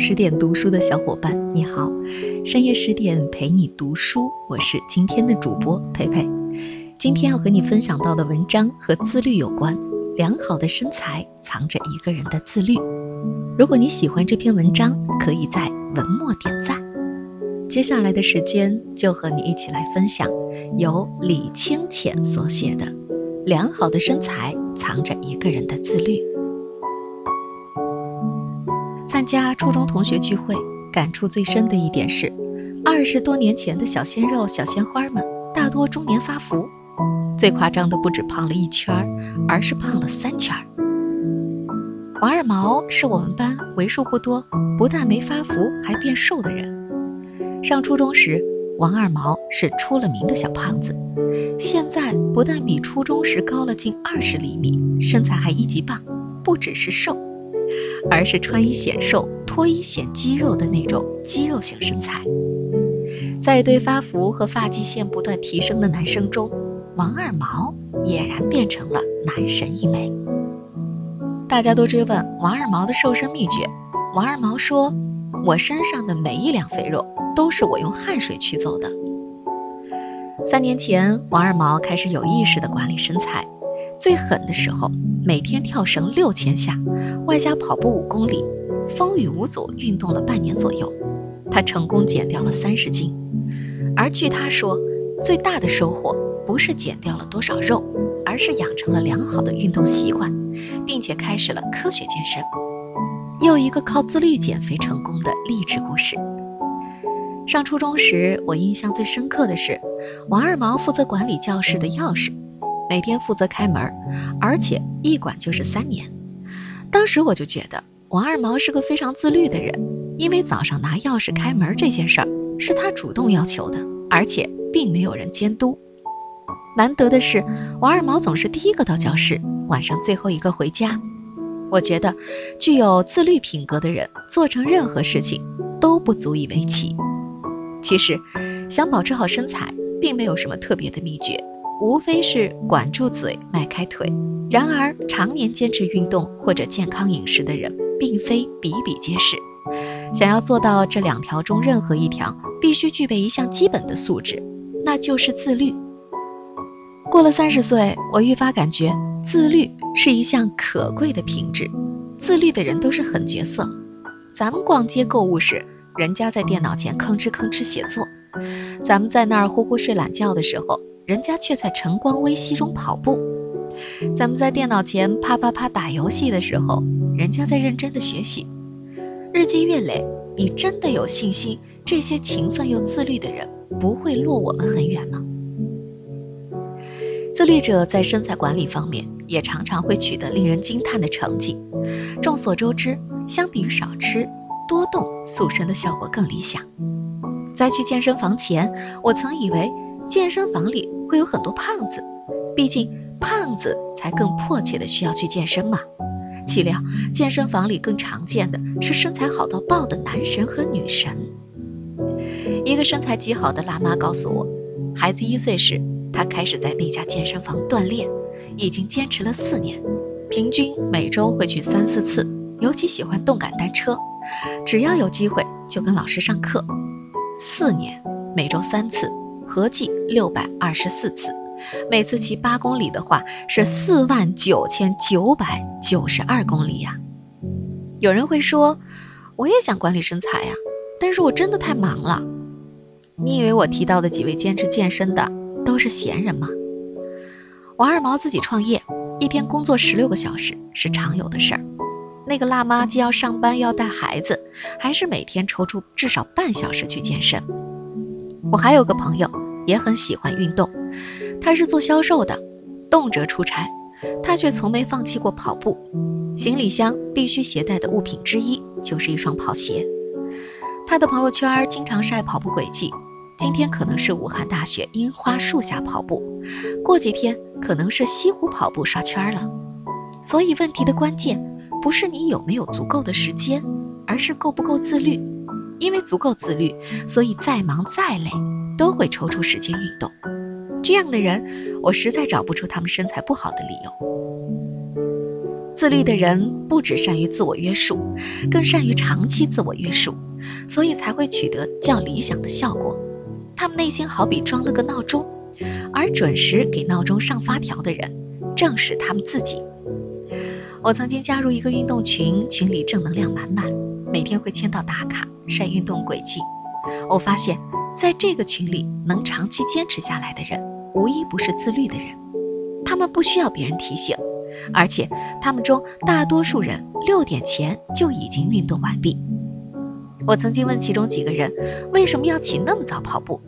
十点读书的小伙伴，你好，深夜十点陪你读书，我是今天的主播佩佩。今天要和你分享到的文章和自律有关，良好的身材藏着一个人的自律。如果你喜欢这篇文章，可以在文末点赞。接下来的时间就和你一起来分享由李清浅所写的《良好的身材藏着一个人的自律》。参加初中同学聚会，感触最深的一点是，二十多年前的小鲜肉、小鲜花们，大多中年发福。最夸张的不止胖了一圈，而是胖了三圈。王二毛是我们班为数不多不但没发福还变瘦的人。上初中时，王二毛是出了名的小胖子，现在不但比初中时高了近二十厘米，身材还一级棒，不只是瘦。而是穿衣显瘦、脱衣显肌肉的那种肌肉型身材。在一堆发福和发际线不断提升的男生中，王二毛俨然变成了男神一枚。大家都追问王二毛的瘦身秘诀，王二毛说：“我身上的每一两肥肉都是我用汗水取走的。”三年前，王二毛开始有意识地管理身材。最狠的时候，每天跳绳六千下，外加跑步五公里，风雨无阻运动了半年左右，他成功减掉了三十斤。而据他说，最大的收获不是减掉了多少肉，而是养成了良好的运动习惯，并且开始了科学健身。又一个靠自律减肥成功的励志故事。上初中时，我印象最深刻的是，王二毛负责管理教室的钥匙。每天负责开门，而且一管就是三年。当时我就觉得王二毛是个非常自律的人，因为早上拿钥匙开门这件事儿是他主动要求的，而且并没有人监督。难得的是，王二毛总是第一个到教室，晚上最后一个回家。我觉得具有自律品格的人做成任何事情都不足以为奇。其实，想保持好身材，并没有什么特别的秘诀。无非是管住嘴，迈开腿。然而，常年坚持运动或者健康饮食的人，并非比比皆是。想要做到这两条中任何一条，必须具备一项基本的素质，那就是自律。过了三十岁，我愈发感觉自律是一项可贵的品质。自律的人都是狠角色。咱们逛街购物时，人家在电脑前吭哧吭哧写作；咱们在那儿呼呼睡懒觉的时候。人家却在晨光微曦中跑步，咱们在电脑前啪啪啪打游戏的时候，人家在认真的学习。日积月累，你真的有信心这些勤奋又自律的人不会落我们很远吗？自律者在身材管理方面也常常会取得令人惊叹的成绩。众所周知，相比于少吃，多动塑身的效果更理想。在去健身房前，我曾以为健身房里。会有很多胖子，毕竟胖子才更迫切的需要去健身嘛。岂料健身房里更常见的是身材好到爆的男神和女神。一个身材极好的辣妈告诉我，孩子一岁时，她开始在那家健身房锻炼，已经坚持了四年，平均每周会去三四次，尤其喜欢动感单车，只要有机会就跟老师上课。四年，每周三次。合计六百二十四次，每次骑八公里的话是四万九千九百九十二公里呀。有人会说，我也想管理身材呀，但是我真的太忙了。你以为我提到的几位坚持健身的都是闲人吗？王二毛自己创业，一天工作十六个小时是常有的事儿。那个辣妈既要上班要带孩子，还是每天抽出至少半小时去健身。我还有个朋友也很喜欢运动，他是做销售的，动辄出差，他却从没放弃过跑步。行李箱必须携带的物品之一就是一双跑鞋。他的朋友圈经常晒跑步轨迹，今天可能是武汉大学樱花树下跑步，过几天可能是西湖跑步刷圈了。所以问题的关键不是你有没有足够的时间，而是够不够自律。因为足够自律，所以再忙再累都会抽出时间运动。这样的人，我实在找不出他们身材不好的理由。自律的人不只善于自我约束，更善于长期自我约束，所以才会取得较理想的效果。他们内心好比装了个闹钟，而准时给闹钟上发条的人，正是他们自己。我曾经加入一个运动群，群里正能量满满，每天会签到打卡晒运动轨迹。我发现，在这个群里能长期坚持下来的人，无一不是自律的人。他们不需要别人提醒，而且他们中大多数人六点前就已经运动完毕。我曾经问其中几个人为什么要起那么早跑步，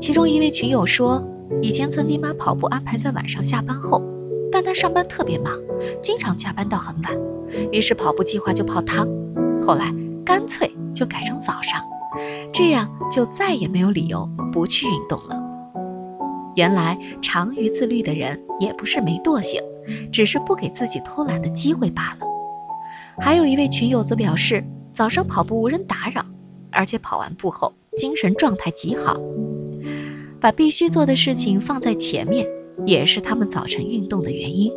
其中一位群友说，以前曾经把跑步安排在晚上下班后，但他上班特别忙，经常加班到很晚，于是跑步计划就泡汤，后来干脆就改成早上，这样就再也没有理由不去运动了。原来长于自律的人也不是没惰性，只是不给自己偷懒的机会罢了。还有一位群友则表示。早上跑步无人打扰，而且跑完步后精神状态极好。把必须做的事情放在前面，也是他们早晨运动的原因。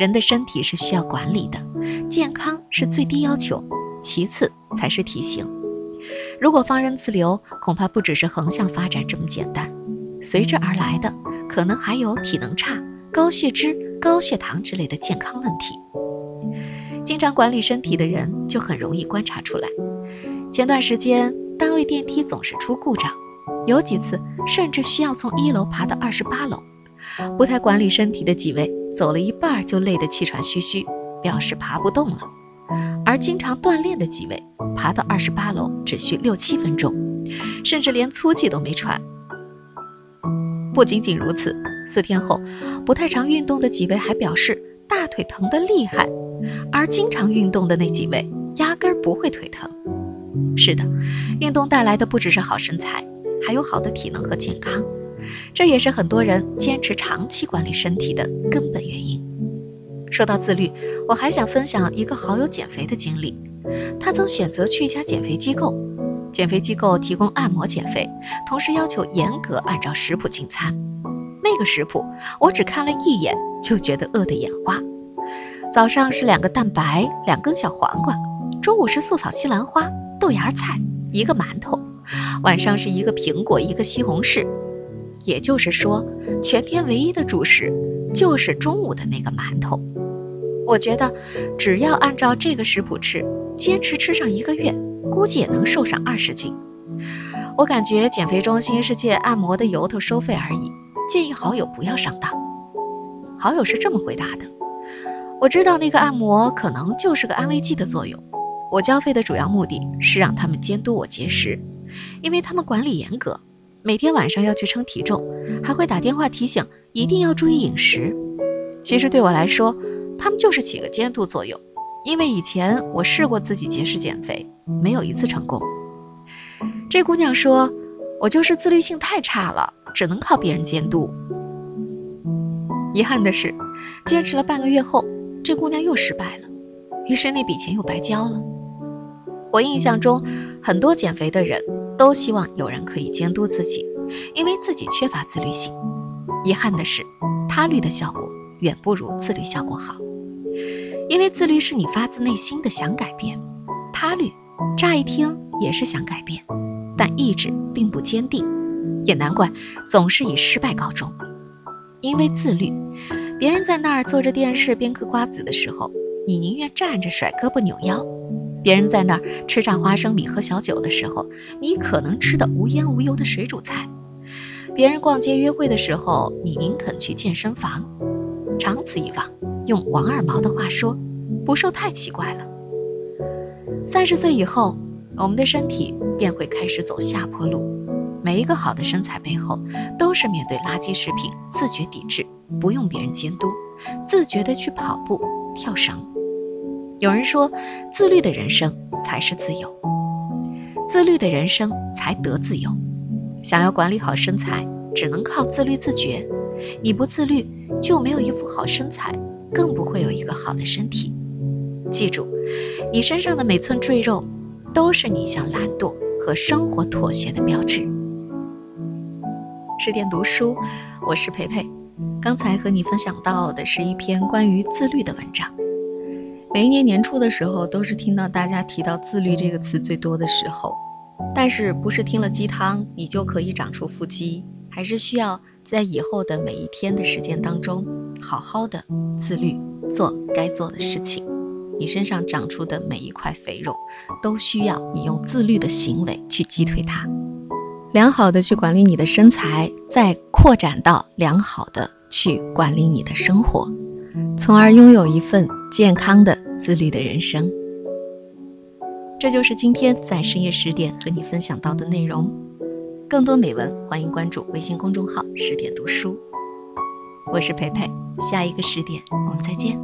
人的身体是需要管理的，健康是最低要求，其次才是体型。如果放任自流，恐怕不只是横向发展这么简单，随之而来的可能还有体能差、高血脂、高血糖之类的健康问题。经常管理身体的人就很容易观察出来。前段时间单位电梯总是出故障，有几次甚至需要从一楼爬到二十八楼。不太管理身体的几位走了一半就累得气喘吁吁，表示爬不动了。而经常锻炼的几位爬到二十八楼只需六七分钟，甚至连粗气都没喘。不仅仅如此，四天后不太常运动的几位还表示大腿疼得厉害。而经常运动的那几位，压根不会腿疼。是的，运动带来的不只是好身材，还有好的体能和健康。这也是很多人坚持长期管理身体的根本原因。说到自律，我还想分享一个好友减肥的经历。他曾选择去一家减肥机构，减肥机构提供按摩减肥，同时要求严格按照食谱进餐。那个食谱，我只看了一眼就觉得饿得眼花。早上是两个蛋白，两根小黄瓜；中午是素炒西兰花、豆芽菜，一个馒头；晚上是一个苹果，一个西红柿。也就是说，全天唯一的主食就是中午的那个馒头。我觉得，只要按照这个食谱吃，坚持吃上一个月，估计也能瘦上二十斤。我感觉减肥中心是借按摩的由头收费而已，建议好友不要上当。好友是这么回答的。我知道那个按摩可能就是个安慰剂的作用。我交费的主要目的是让他们监督我节食，因为他们管理严格，每天晚上要去称体重，还会打电话提醒一定要注意饮食。其实对我来说，他们就是起个监督作用，因为以前我试过自己节食减肥，没有一次成功。这姑娘说，我就是自律性太差了，只能靠别人监督。遗憾的是，坚持了半个月后。这姑娘又失败了，于是那笔钱又白交了。我印象中，很多减肥的人都希望有人可以监督自己，因为自己缺乏自律性。遗憾的是，他律的效果远不如自律效果好。因为自律是你发自内心的想改变，他律乍一听也是想改变，但意志并不坚定，也难怪总是以失败告终。因为自律。别人在那儿坐着电视边嗑瓜子的时候，你宁愿站着甩胳膊扭腰；别人在那儿吃炸花生米喝小酒的时候，你可能吃的无烟无油的水煮菜；别人逛街约会的时候，你宁肯去健身房。长此以往，用王二毛的话说，不瘦太奇怪了。三十岁以后，我们的身体便会开始走下坡路。每一个好的身材背后，都是面对垃圾食品自觉抵制。不用别人监督，自觉地去跑步、跳绳。有人说，自律的人生才是自由，自律的人生才得自由。想要管理好身材，只能靠自律自觉。你不自律，就没有一副好身材，更不会有一个好的身体。记住，你身上的每寸赘肉，都是你向懒惰和生活妥协的标志。十点读书，我是培培。刚才和你分享到的是一篇关于自律的文章，每一年年初的时候，都是听到大家提到自律这个词最多的时候。但是，不是听了鸡汤你就可以长出腹肌，还是需要在以后的每一天的时间当中，好好的自律，做该做的事情。你身上长出的每一块肥肉，都需要你用自律的行为去击退它。良好的去管理你的身材，再扩展到良好的去管理你的生活，从而拥有一份。健康的、自律的人生，这就是今天在深夜十点和你分享到的内容。更多美文，欢迎关注微信公众号“十点读书”。我是培培，下一个十点我们再见。